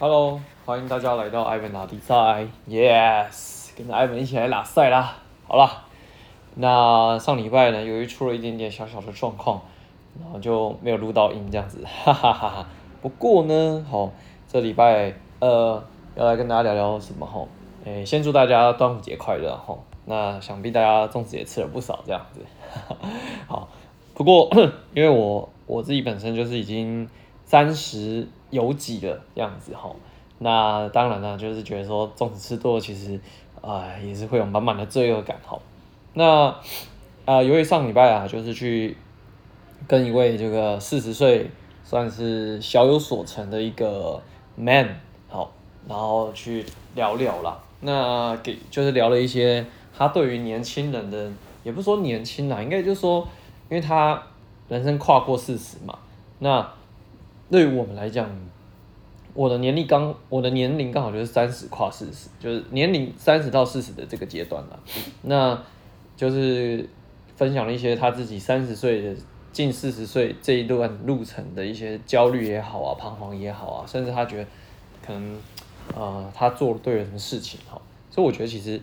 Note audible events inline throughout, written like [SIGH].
Hello，欢迎大家来到艾文拉比赛，Yes，跟着艾文一起来拉赛啦。好了，那上礼拜呢，由于出了一点点小小的状况，然后就没有录到音这样子，哈哈哈哈。不过呢，好，这礼拜呃要来跟大家聊聊什么哈？诶，先祝大家端午节快乐哈。那想必大家粽子也吃了不少这样子，[LAUGHS] 好。不过 [COUGHS] 因为我我自己本身就是已经三十有几了这样子哈。那当然呢，就是觉得说粽子吃多了，其实啊、也是会有满满的罪恶感哈。那啊、由于上礼拜啊，就是去跟一位这个四十岁算是小有所成的一个 man 好，然后去聊聊啦。那给就是聊了一些。他对于年轻人的，也不说年轻啦，应该就是说，因为他人生跨过四十嘛，那对于我们来讲，我的年龄刚，我的年龄刚好就是三十跨四十，就是年龄三十到四十的这个阶段了。[LAUGHS] 那就是分享了一些他自己三十岁的近四十岁这一段路程的一些焦虑也好啊，彷徨也好啊，甚至他觉得可能呃他做对了什么事情哈，所以我觉得其实。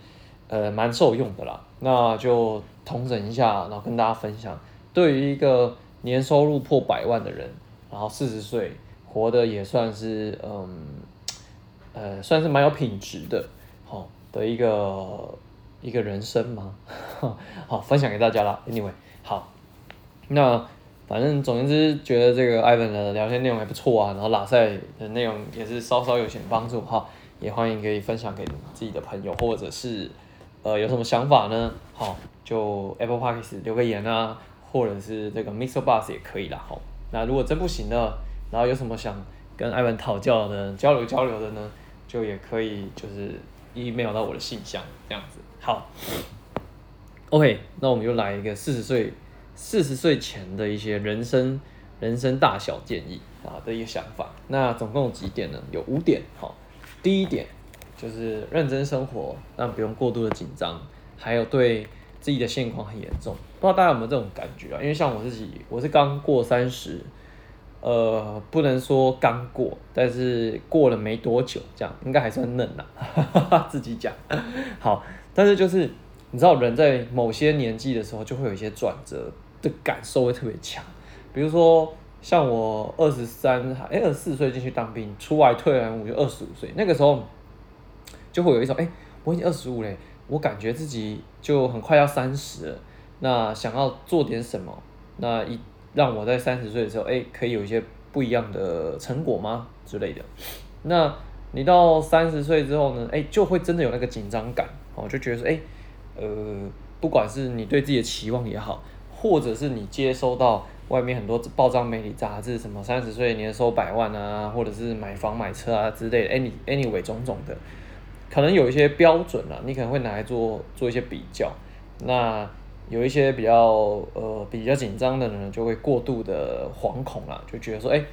呃，蛮受用的啦，那就统整一下，然后跟大家分享，对于一个年收入破百万的人，然后四十岁，活得也算是，嗯，呃，算是蛮有品质的，好，的一个一个人生嘛，[LAUGHS] 好，分享给大家啦。Anyway，好，那反正总之，觉得这个 Ivan 的聊天内容还不错啊，然后拉塞的内容也是稍稍有些帮助哈，也欢迎可以分享给自己的朋友或者是。呃，有什么想法呢？好，就 Apple Podcast 留个言啊，或者是这个 Mixer Box 也可以啦。好，那如果真不行呢，然后有什么想跟艾文讨教的、交流交流的呢，就也可以就是 email 到我的信箱这样子。好，OK，那我们又来一个四十岁、四十岁前的一些人生、人生大小建议啊的一个想法。那总共有几点呢？有五点。好，第一点。就是认真生活，但不用过度的紧张，还有对自己的现况很严重，不知道大家有没有这种感觉啊？因为像我自己，我是刚过三十，呃，不能说刚过，但是过了没多久，这样应该还算嫩呐，[LAUGHS] 自己讲。好，但是就是你知道，人在某些年纪的时候，就会有一些转折的感受会特别强，比如说像我二十三，哎，二十四岁进去当兵，出来退完伍就二十五岁，那个时候。就会有一种，哎、我已经二十五嘞，我感觉自己就很快要三十了，那想要做点什么，那一让我在三十岁的时候，哎、可以有一些不一样的成果吗之类的？那你到三十岁之后呢，哎、就会真的有那个紧张感，哦，就觉得说，哎、呃，不管是你对自己的期望也好，或者是你接收到外面很多报章媒体杂志，什么三十岁年收百万啊，或者是买房买车啊之类的，any anyway 种种的。可能有一些标准啊，你可能会拿来做做一些比较。那有一些比较呃比较紧张的人，就会过度的惶恐啦，就觉得说，哎、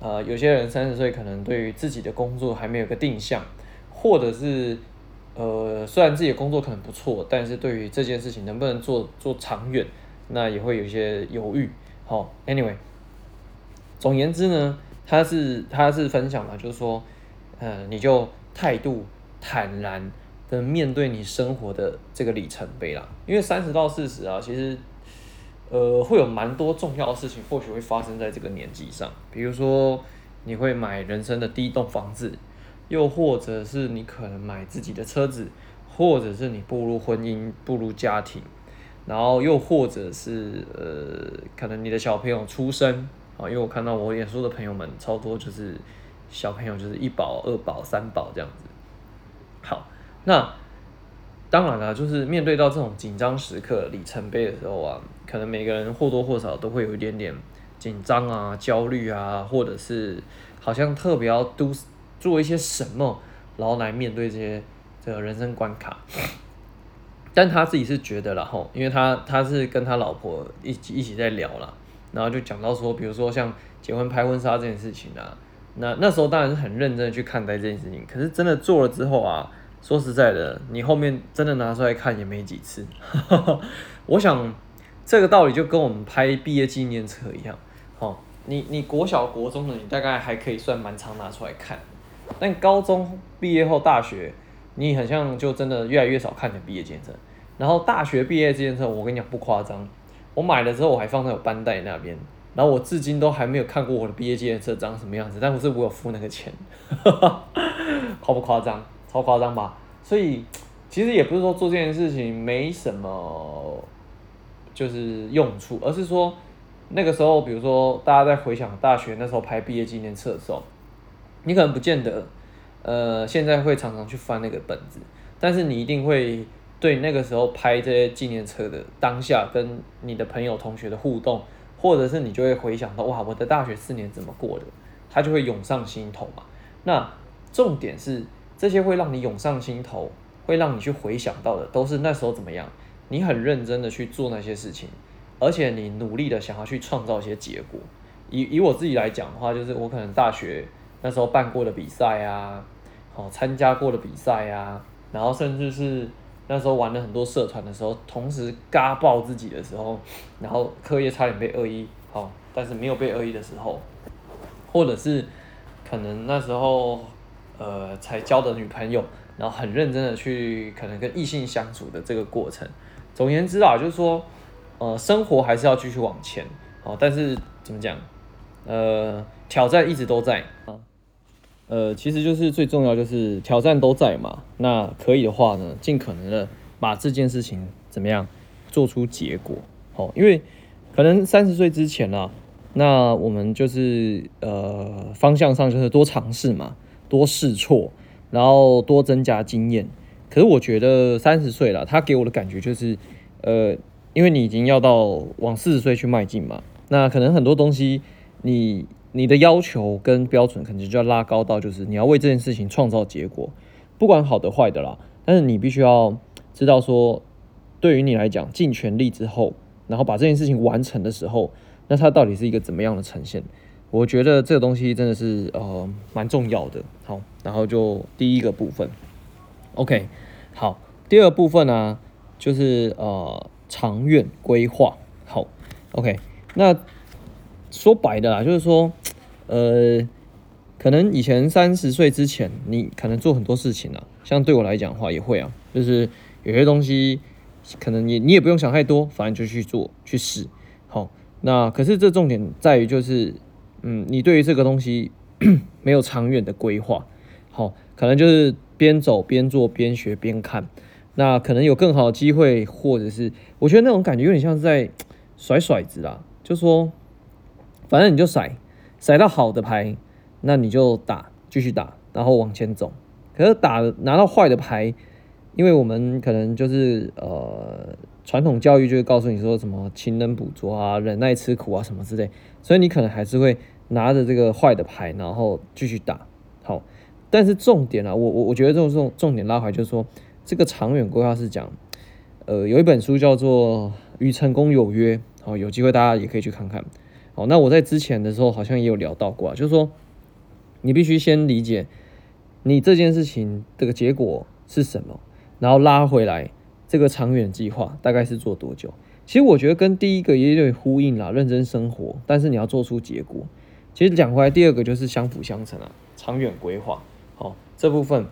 呃，有些人三十岁可能对于自己的工作还没有个定向，或者是呃虽然自己的工作可能不错，但是对于这件事情能不能做做长远，那也会有一些犹豫。好，anyway，总言之呢，他是他是分享嘛，就是说，呃，你就态度。坦然的面对你生活的这个里程碑啦，因为三十到四十啊，其实呃会有蛮多重要的事情，或许会发生在这个年纪上。比如说你会买人生的第一栋房子，又或者是你可能买自己的车子，或者是你步入婚姻、步入家庭，然后又或者是呃可能你的小朋友出生啊，因为我看到我演说的朋友们超多，就是小朋友就是一宝、二宝、三宝这样子。好，那当然了，就是面对到这种紧张时刻、里程碑的时候啊，可能每个人或多或少都会有一点点紧张啊、焦虑啊，或者是好像特别要 do 做一些什么，然后来面对这些这个人生关卡。但他自己是觉得了吼，因为他他是跟他老婆一起一起在聊了，然后就讲到说，比如说像结婚拍婚纱这件事情啊。那那时候当然是很认真的去看待这件事情，可是真的做了之后啊，说实在的，你后面真的拿出来看也没几次。[LAUGHS] 我想这个道理就跟我们拍毕业纪念册一样，哦，你你国小国中的你大概还可以算蛮常拿出来看，但高中毕业后，大学你很像就真的越来越少看见毕业纪念册。然后大学毕业纪念册，我跟你讲不夸张，我买了之后我还放在我班带那边，然后我至今都还没有看过我的毕业纪念册长什么样子，但不是我有付那个钱，[LAUGHS] 夸不夸张？超夸张吧？所以其实也不是说做这件事情没什么，就是用处，而是说那个时候，比如说大家在回想大学那时候拍毕业纪念册的时候，你可能不见得，呃，现在会常常去翻那个本子，但是你一定会。对那个时候拍这些纪念册的当下，跟你的朋友同学的互动，或者是你就会回想到哇，我的大学四年怎么过的，它就会涌上心头嘛。那重点是这些会让你涌上心头，会让你去回想到的，都是那时候怎么样，你很认真的去做那些事情，而且你努力的想要去创造一些结果。以以我自己来讲的话，就是我可能大学那时候办过的比赛啊，好参加过的比赛啊，然后甚至是。那时候玩了很多社团的时候，同时嘎爆自己的时候，然后课业差点被恶意，好，但是没有被恶意的时候，或者是可能那时候呃才交的女朋友，然后很认真的去可能跟异性相处的这个过程。总而言之啊，就是说呃生活还是要继续往前，好，但是怎么讲，呃挑战一直都在啊。呃，其实就是最重要，就是挑战都在嘛。那可以的话呢，尽可能的把这件事情怎么样做出结果。好，因为可能三十岁之前啊，那我们就是呃方向上就是多尝试嘛，多试错，然后多增加经验。可是我觉得三十岁了，他给我的感觉就是，呃，因为你已经要到往四十岁去迈进嘛，那可能很多东西你。你的要求跟标准可能就要拉高到，就是你要为这件事情创造结果，不管好的坏的啦。但是你必须要知道说，对于你来讲，尽全力之后，然后把这件事情完成的时候，那它到底是一个怎么样的呈现？我觉得这个东西真的是呃蛮重要的。好，然后就第一个部分，OK，好，第二部分呢、就是呃长远规划。好，OK，那。说白的啦，就是说，呃，可能以前三十岁之前，你可能做很多事情啊，像对我来讲的话，也会啊，就是有些东西，可能你你也不用想太多，反正就去做去试。好，那可是这重点在于就是，嗯，你对于这个东西 [COUGHS] 没有长远的规划，好，可能就是边走边做边学边看，那可能有更好的机会，或者是我觉得那种感觉有点像是在甩骰子啦，就说。反正你就甩，甩到好的牌，那你就打，继续打，然后往前走。可是打拿到坏的牌，因为我们可能就是呃传统教育就会告诉你说什么勤能补拙啊、忍耐吃苦啊什么之类，所以你可能还是会拿着这个坏的牌，然后继续打。好，但是重点啊，我我我觉得这种重重点拉回来就是说，这个长远规划是讲，呃，有一本书叫做《与成功有约》，好，有机会大家也可以去看看。好，那我在之前的时候好像也有聊到过啊，就是说，你必须先理解你这件事情这个结果是什么，然后拉回来这个长远计划大概是做多久。其实我觉得跟第一个也有点呼应啦，认真生活，但是你要做出结果。其实讲回来，第二个就是相辅相成啊，长远规划。好，这部分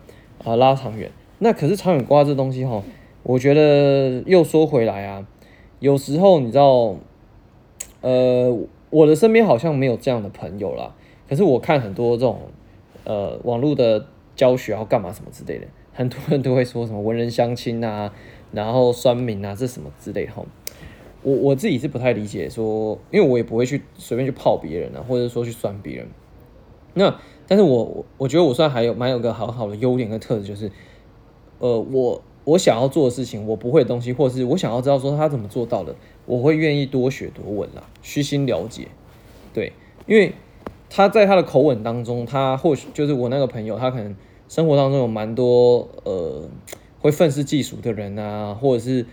啊拉长远，那可是长远规划这东西哈，我觉得又说回来啊，有时候你知道，呃。我的身边好像没有这样的朋友啦，可是我看很多这种，呃，网络的教学要干嘛什么之类的，很多人都会说什么文人相亲啊，然后酸民啊，这什么之类的。我我自己是不太理解说，因为我也不会去随便去泡别人啊，或者说去酸别人。那但是我我觉得我算还有蛮有个好好的优点跟特质，就是，呃，我我想要做的事情，我不会的东西，或是我想要知道说他怎么做到的。我会愿意多学多问啦，虚心了解，对，因为他在他的口吻当中，他或许就是我那个朋友，他可能生活当中有蛮多呃会愤世嫉俗的人啊，或者是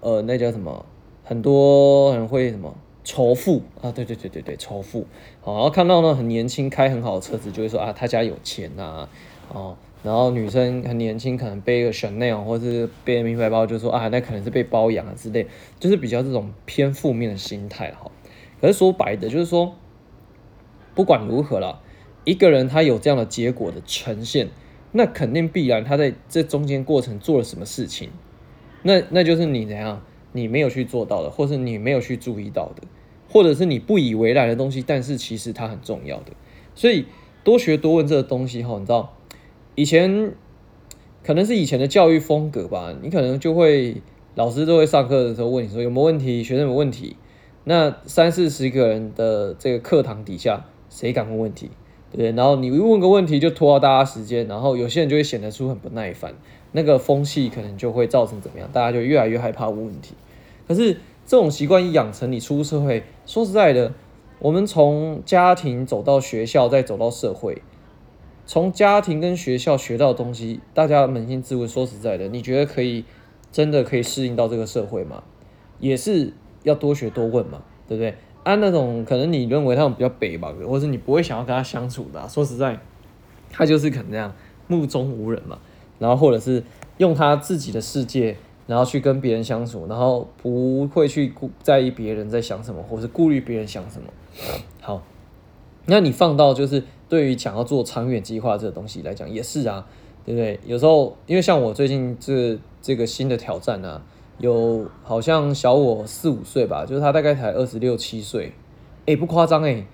呃那叫什么，很多人会什么仇富啊，对对对对对，仇富，好，然后看到呢很年轻开很好的车子，就会说啊他家有钱呐，哦。然后女生很年轻，可能背个 Chanel 或是背名牌包，就说啊，那可能是被包养啊之类，就是比较这种偏负面的心态哈。可是说白的，就是说不管如何啦，一个人他有这样的结果的呈现，那肯定必然他在这中间过程做了什么事情，那那就是你怎样，你没有去做到的，或是你没有去注意到的，或者是你不以为然的东西，但是其实它很重要的。所以多学多问这个东西哈，你知道，以前可能是以前的教育风格吧，你可能就会老师都会上课的时候问你说有没有问题，学生有问题，那三四十个人的这个课堂底下，谁敢问问题？对不对？然后你一问个问题就拖到大家时间，然后有些人就会显得出很不耐烦，那个风气可能就会造成怎么样？大家就越来越害怕问问题。可是这种习惯一养成，你出社会，说实在的，我们从家庭走到学校，再走到社会，从家庭跟学校学到的东西，大家扪心自问，说实在的，你觉得可以真的可以适应到这个社会吗？也是要多学多问嘛，对不对？按、那种可能你认为他们比较北吧，或者你不会想要跟他相处的、说实在，他就是可能这样目中无人嘛，然后或者是用他自己的世界，然后去跟别人相处，然后不会去顾在意别人在想什么，或是顾虑别人想什么。好，那你放到就是对于想要做长远计划这个东西来讲，也是啊，对不对？有时候因为像我最近这这个新的挑战啊。有好像小我四五岁吧，就是他大概才二十六七岁，哎，不夸张哎，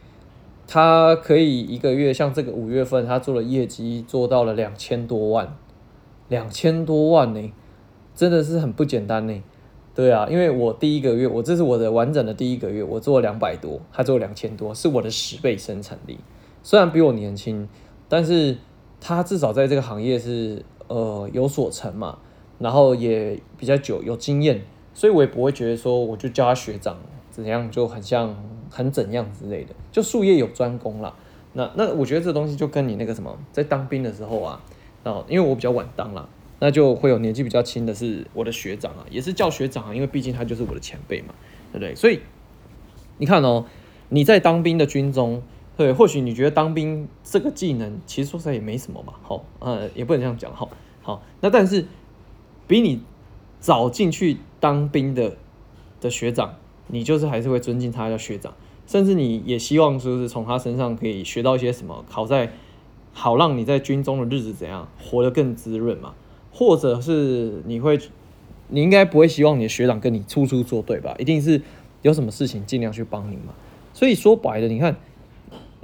他可以一个月像这个五月份，他做的业绩做到了两千多万，两千多万呢，真的是很不简单呢。对啊，因为我第一个月，我这是我的完整的第一个月，我做了两百多，他做两千多，是我的十倍生产力。虽然比我年轻，但是他至少在这个行业是呃有所成嘛。然后也比较久，有经验，所以我也不会觉得说我就叫他学长怎样，就很像很怎样之类的，就术业有专攻啦。那那我觉得这东西就跟你那个什么，在当兵的时候啊，啊，因为我比较晚当啦，那就会有年纪比较轻的是我的学长啊，也是叫学长啊，因为毕竟他就是我的前辈嘛，对不对？所以你看哦，你在当兵的军中，对，或许你觉得当兵这个技能其实说实在也没什么嘛，好，呃，也不能这样讲，好，好，那但是。比你早进去当兵的的学长，你就是还是会尊敬他叫学长，甚至你也希望说是从他身上可以学到一些什么，好在好让你在军中的日子怎样活得更滋润嘛，或者是你会，你应该不会希望你的学长跟你处处作对吧？一定是有什么事情尽量去帮你嘛。所以说白了，你看，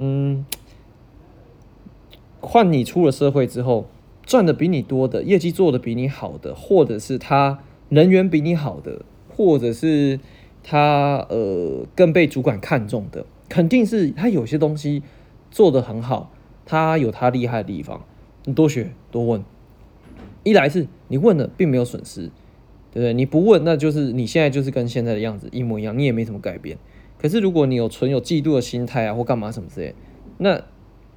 嗯，换你出了社会之后。赚的比你多的，业绩做的比你好的，或者是他人缘比你好的，或者是他呃更被主管看重的，肯定是他有些东西做得很好，他有他厉害的地方。你多学多问，一来是你问了并没有损失，对不对？你不问，那就是你现在就是跟现在的样子一模一样，你也没什么改变。可是如果你有存有嫉妒的心态啊，或干嘛什么之类，那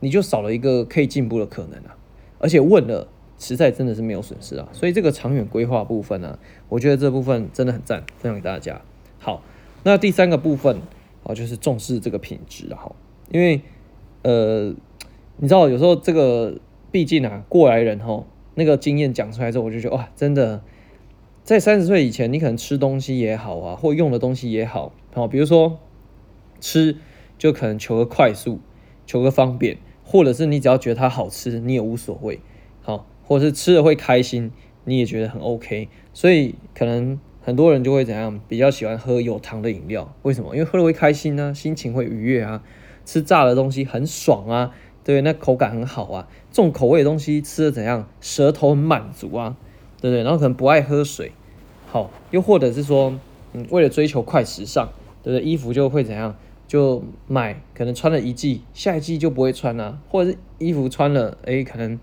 你就少了一个可以进步的可能啊。而且问了，实在真的是没有损失啊，所以这个长远规划部分呢、我觉得这部分真的很赞，分享给大家。好，那第三个部分啊，就是重视这个品质啊，因为呃，你知道有时候这个毕竟啊，过来人哈，那个经验讲出来之后，我就觉得哇，真的，在三十岁以前，你可能吃东西也好啊，或用的东西也好，好，比如说吃，就可能求个快速，求个方便。或者是你只要觉得它好吃，你也无所谓，好，或者是吃了会开心，你也觉得很 OK，所以可能很多人就会怎样，比较喜欢喝有糖的饮料，为什么？因为喝了会开心啊，心情会愉悦啊，吃炸的东西很爽啊，对，那口感很好啊，重口味的东西吃了怎样，舌头很满足啊，对不对？然后可能不爱喝水，好，又或者是说，嗯，为了追求快时尚，对不对？衣服就会怎样？就买，可能穿了一季，下一季就不会穿了，或者是衣服穿了，诶、可能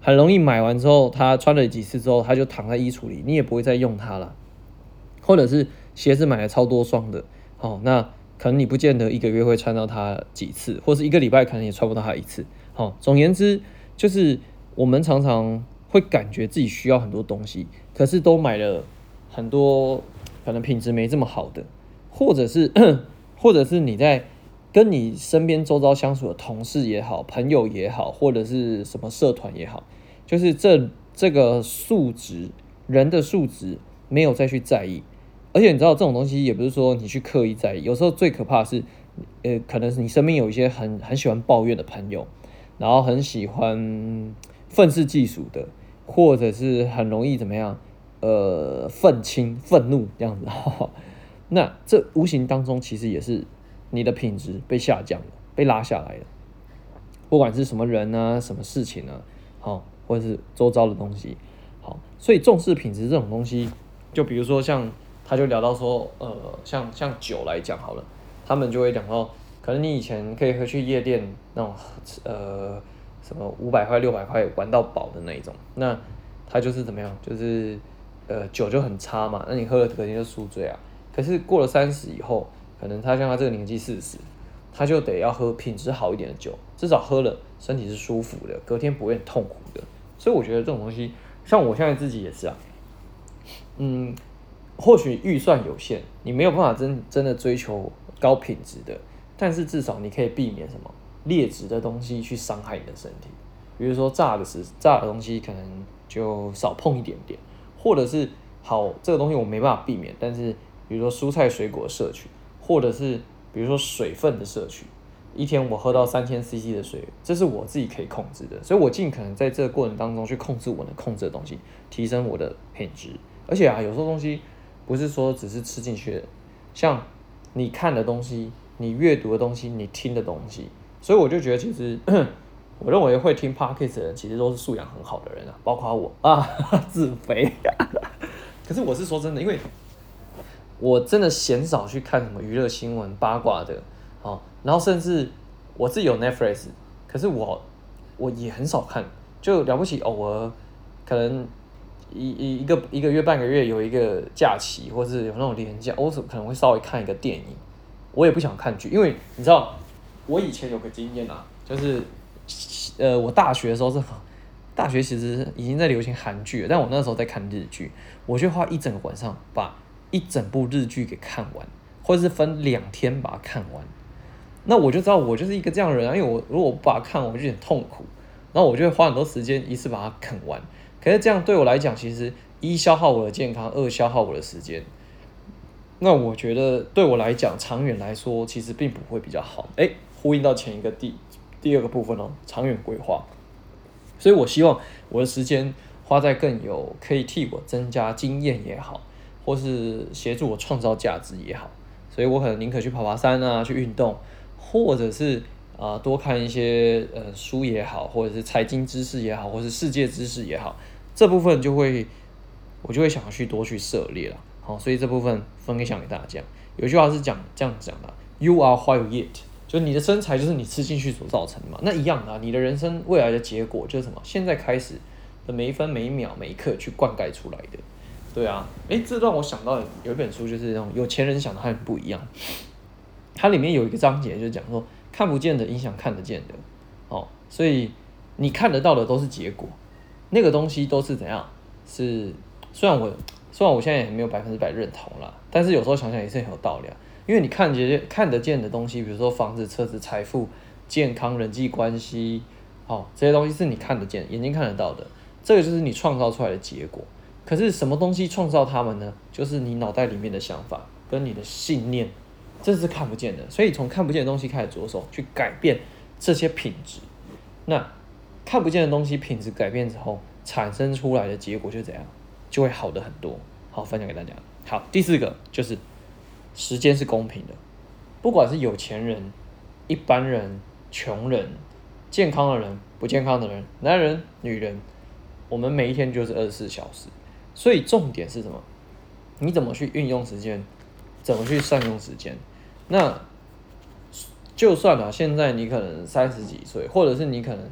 很容易买完之后，他穿了几次之后，他就躺在衣橱里，你也不会再用它了。或者是鞋子买了超多双的，好，那可能你不见得一个月会穿到它几次，或是一个礼拜可能也穿不到它一次。好，总言之，就是我们常常会感觉自己需要很多东西，可是都买了很多，可能品质没这么好的，或者是。[CLEARS THROAT] 或者是你在跟你身边周遭相处的同事也好，朋友也好，或者是什么社团也好，就是这这个素质，人的素质没有再去在意。而且你知道这种东西也不是说你去刻意在意，有时候最可怕是，呃，可能是你身边有一些很很喜欢抱怨的朋友，然后很喜欢愤世嫉俗的，或者是很容易怎么样？呃，愤青、愤怒这样子，[LAUGHS] 那这无形当中其实也是你的品质被下降了，被拉下来了。不管是什么人啊，什么事情啊，好，或者是周遭的东西，好，所以重视品质这种东西，就比如说像他就聊到说，呃，像像酒来讲好了，他们就会讲到，可能你以前可以会去夜店那种，呃，什么五百块、六百块玩到饱的那一种，那他就是怎么样，就是。呃，酒就很差嘛，那你喝了肯定就宿醉啊。可是过了三十以后，可能他像他这个年纪四十，他就得要喝品质好一点的酒，至少喝了身体是舒服的，隔天不会很痛苦的。所以我觉得这种东西，像我现在自己也是啊，嗯，或许预算有限，你没有办法真真的追求高品质的，但是至少你可以避免什么劣质的东西去伤害你的身体，比如说炸的时炸的东西，可能就少碰一点点。或者是好，这个东西我没办法避免，但是比如说蔬菜水果摄取，或者是比如说水分的摄取，一天我喝到三千 CC 的水，这是我自己可以控制的，所以我尽可能在这个过程当中去控制我能控制的东西，提升我的品质。而且啊，有时候东西不是说只是吃进去的，像你看的东西，你阅读的东西，你听的东西，所以我就觉得其实。[CLEARS THROAT] 我认为会听 Podcast 的人，其实都是素养很好的人啊，包括我啊，[LAUGHS] 自肥。[LAUGHS] 可是我是说真的，因为我真的鲜少去看什么娱乐新闻、八卦的，哦，然后甚至我自己有 Netflix，可是我我也很少看，就了不起偶尔可能一一一个一个月半个月有一个假期，或是有那种连假，我可能会稍微看一个电影。我也不想看剧，因为你知道我以前有个经验啊，就是。呃，我大学的时候是，大学其实已经在流行韩剧了，但我那时候在看日剧，我就花一整个晚上把一整部日剧给看完，或者是分两天把它看完。那我就知道我就是一个这样的人啊，因为我如果不把它看完，我就很痛苦，然后我就会花很多时间一次把它啃完。可是这样对我来讲，其实一消耗我的健康，二消耗我的时间。那我觉得对我来讲，长远来说其实并不会比较好。诶，呼应到前一个第。第二个部分哦，长远规划，所以我希望我的时间花在更有可以替我增加经验也好，或是协助我创造价值也好，所以我可能宁可去爬爬山啊，去运动，或者是啊、多看一些呃书也好，或者是财经知识也好，或是世界知识也好，这部分就会我就会想要去多去涉猎了。好，所以这部分分享给大家。有句话是讲这样讲的：You are what you eat。就你的身材就是你吃进去所造成的嘛，那一样的啊，你的人生未来的结果就是什么？现在开始的每一分每一秒每一刻去灌溉出来的，对啊，诶，这让我想到有一本书，就是那种有钱人想的和你不一样，它里面有一个章节就讲说，看不见的影响看得见的，哦，所以你看得到的都是结果，那个东西都是怎样？是虽然我虽然我现在也没有百分之百认同啦，但是有时候想想也是很有道理啊。因为你看见看得见的东西，比如说房子、车子、财富、健康、人际关系，哦，这些东西是你看得见、眼睛看得到的，这个就是你创造出来的结果。可是什么东西创造他们呢？就是你脑袋里面的想法跟你的信念，这是看不见的。所以从看不见的东西开始着手去改变这些品质。那看不见的东西品质改变之后，产生出来的结果就怎样？就会好的很多。好，分享给大家。好，第四个就是。时间是公平的，不管是有钱人、一般人、穷人、健康的人、不健康的人、男人、女人，我们每一天就是二十四小时。所以重点是什么？你怎么去运用时间？怎么去善用时间？那就算啊，现在你可能三十几岁，或者是你可能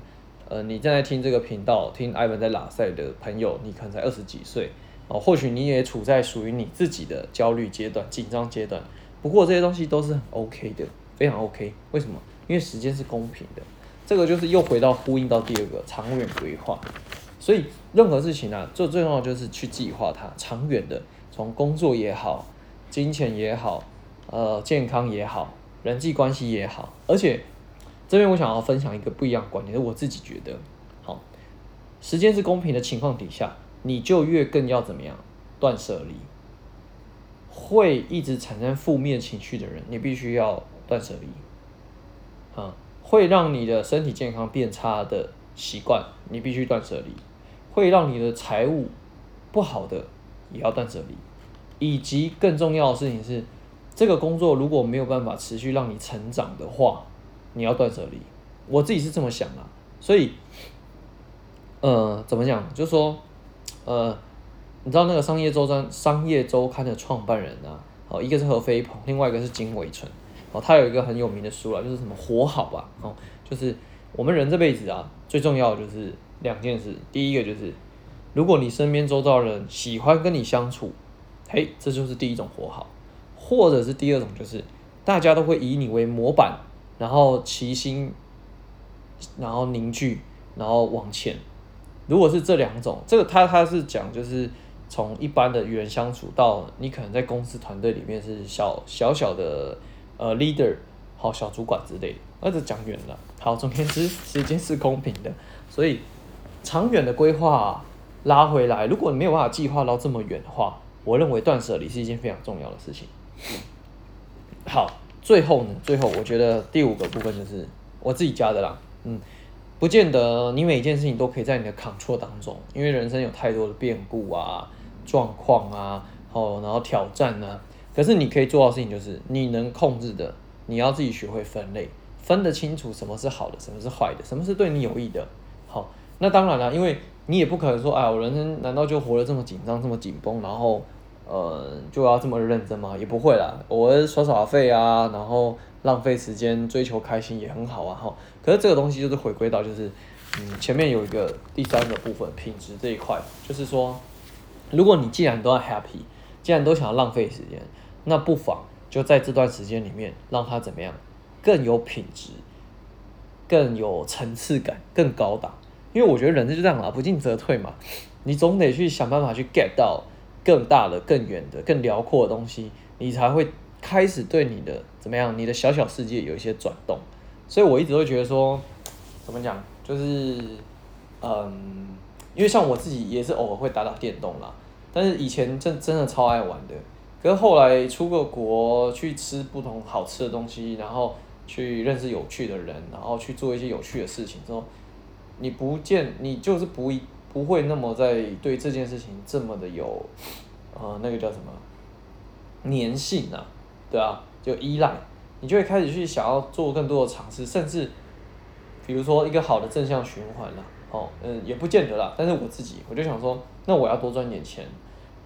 呃，你正在听这个频道，听艾文在拉赛的朋友，你可能才二十几岁。哦，或许你也处在属于你自己的焦虑阶段、紧张阶段，不过这些东西都是很 OK 的，非常 OK。为什么？因为时间是公平的，这个就是又回到呼应到第二个长远规划。所以任何事情啊，最最重要就是去计划它，长远的，从工作也好、金钱也好、呃健康也好、人际关系也好。而且这边我想要分享一个不一样的观点，是我自己觉得，好，时间是公平的情况底下。你就越更要怎么样断舍离，会一直产生负面情绪的人，你必须要断舍离，啊，会让你的身体健康变差的习惯，你必须断舍离；会让你的财务不好的，也要断舍离。以及更重要的事情是，这个工作如果没有办法持续让你成长的话，你要断舍离。我自己是这么想啊，所以，呃，怎么讲？就是说，呃，你知道那个商业周刊、商业周刊的创办人啊，哦，一个是何飞鹏，另外一个是金伟纯，哦，他有一个很有名的书啊，就是什么活好吧，哦，就是我们人这辈子啊，最重要的就是两件事，第一个就是，如果你身边周遭人喜欢跟你相处，嘿，这就是第一种活好，或者是第二种就是大家都会以你为模板，然后齐心。然后凝聚，然后往前。如果是这两种，这个他他是讲，就是从一般的与人相处到你可能在公司团队里面是小小小的呃 leader，好小主管之类的，那就讲远了。好，总而言之，时间是公平的，所以长远的规划拉回来，如果你没有办法计划到这么远的话，我认为断舍离是一件非常重要的事情。好，最后呢，最后我觉得第五个部分就是我自己加的啦。嗯，不见得你每一件事情都可以在你的 control 当中，因为人生有太多的变故啊、状况啊，哦，然后挑战啊。可是你可以做到的事情就是，你能控制的，你要自己学会分类，分得清楚什么是好的，什么是坏的，什么是对你有益的。好，那当然了，因为你也不可能说，哎，我人生难道就活得这么紧张、这么紧绷，然后呃就要这么认真吗？也不会啦，我耍耍废啊，然后。浪费时间追求开心也很好啊哈，可是这个东西就是回归到就是，嗯，前面有一个第三个部分品质这一块，就是说，如果你既然都要 happy，既然都想浪费时间，那不妨就在这段时间里面让它怎么样更有品质，更有层次感，更高档。因为我觉得人是就这样啊，不进则退嘛，你总得去想办法去 get 到更大的、更远的、更辽阔的东西，你才会。开始对你的怎么样？你的小小世界有一些转动，所以我一直会觉得说，怎么讲？就是，嗯，因为像我自己也是偶尔会打打电动啦，但是以前真真的超爱玩的。可是后来出个国去吃不同好吃的东西，然后去认识有趣的人，然后去做一些有趣的事情之后，你不见你就是不不会那么在对这件事情这么的有，呃，那个叫什么粘性啊？对啊，就依赖，你就会开始去想要做更多的尝试，甚至，比如说一个好的正向循环啦，哦，嗯，也不见得啦。但是我自己，我就想说，那我要多赚点钱，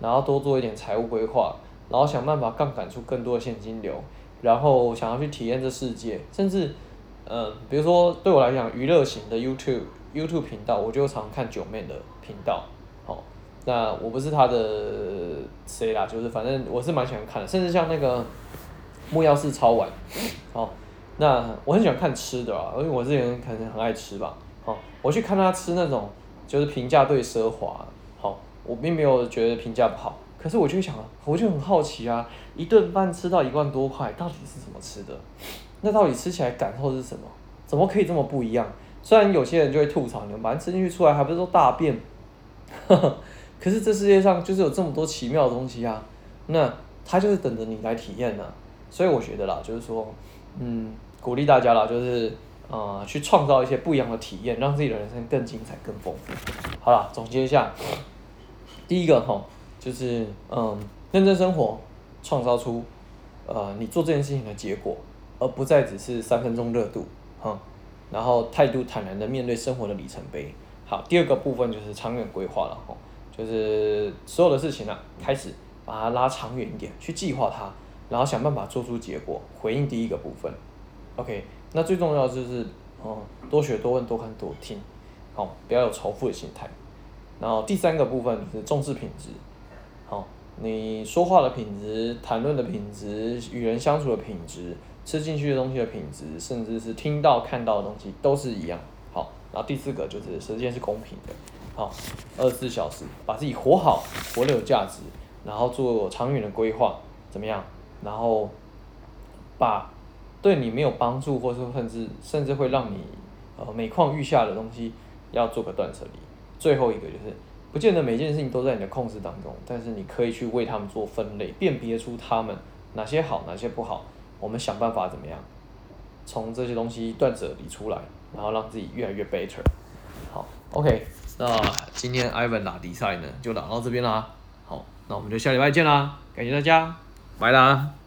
然后多做一点财务规划，然后想办法杠杆出更多的现金流，然后想要去体验这世界，甚至，嗯，比如说对我来讲，娱乐型的 YouTube YouTube 频道，我就常看九妹的频道。那我不是他的谁啦，就是反正我是蛮喜欢看的，甚至像那个木曜4超玩，哦，那我很喜欢看吃的啊，因为我这人可能很爱吃吧，好，我去看他吃那种就是平价对奢华，好，我并没有觉得评价不好，可是我就想，我就很好奇啊，一顿饭吃到一万多块，到底是怎么吃的？那到底吃起来感受是什么？怎么可以这么不一样？虽然有些人就会吐槽，你们反正吃进去出来还不是都大便，呵呵。可是这世界上就是有这么多奇妙的东西啊，那它就是等着你来体验呢。所以我觉得啦，就是说，嗯，鼓励大家啦，就是呃，去创造一些不一样的体验，让自己的人生更精彩、更丰富。好了，总结一下，第一个齁，就是嗯，认真生活，创造出呃你做这件事情的结果，而不再只是三分钟热度，哈。然后态度坦然的面对生活的里程碑。好，第二个部分就是长远规划了哦。就是所有的事情啊，开始把它拉长远一点，去计划它，然后想办法做出结果，回应第一个部分。OK，那最重要就是，哦，多学多问多看多听，好，不要有仇富的心态。然后第三个部分是重视品质，好，你说话的品质、谈论的品质、与人相处的品质、吃进去的东西的品质，甚至是听到看到的东西都是一样。好，然后第四个就是时间是公平的。好，二十四小时把自己活好，活得有价值，然后做长远的规划，怎么样？然后把对你没有帮助，或者说甚至甚至会让你呃每况愈下的东西，要做个断舍离。最后一个就是，不见得每件事情都在你的控制当中，但是你可以去为他们做分类，辨别出他们哪些好，哪些不好。我们想办法怎么样从这些东西断舍离出来，然后让自己越来越 better。好，OK，那今天 Ivan 打比赛呢，就打到这边啦。好，那我们就下礼拜见啦，感谢大家，拜啦。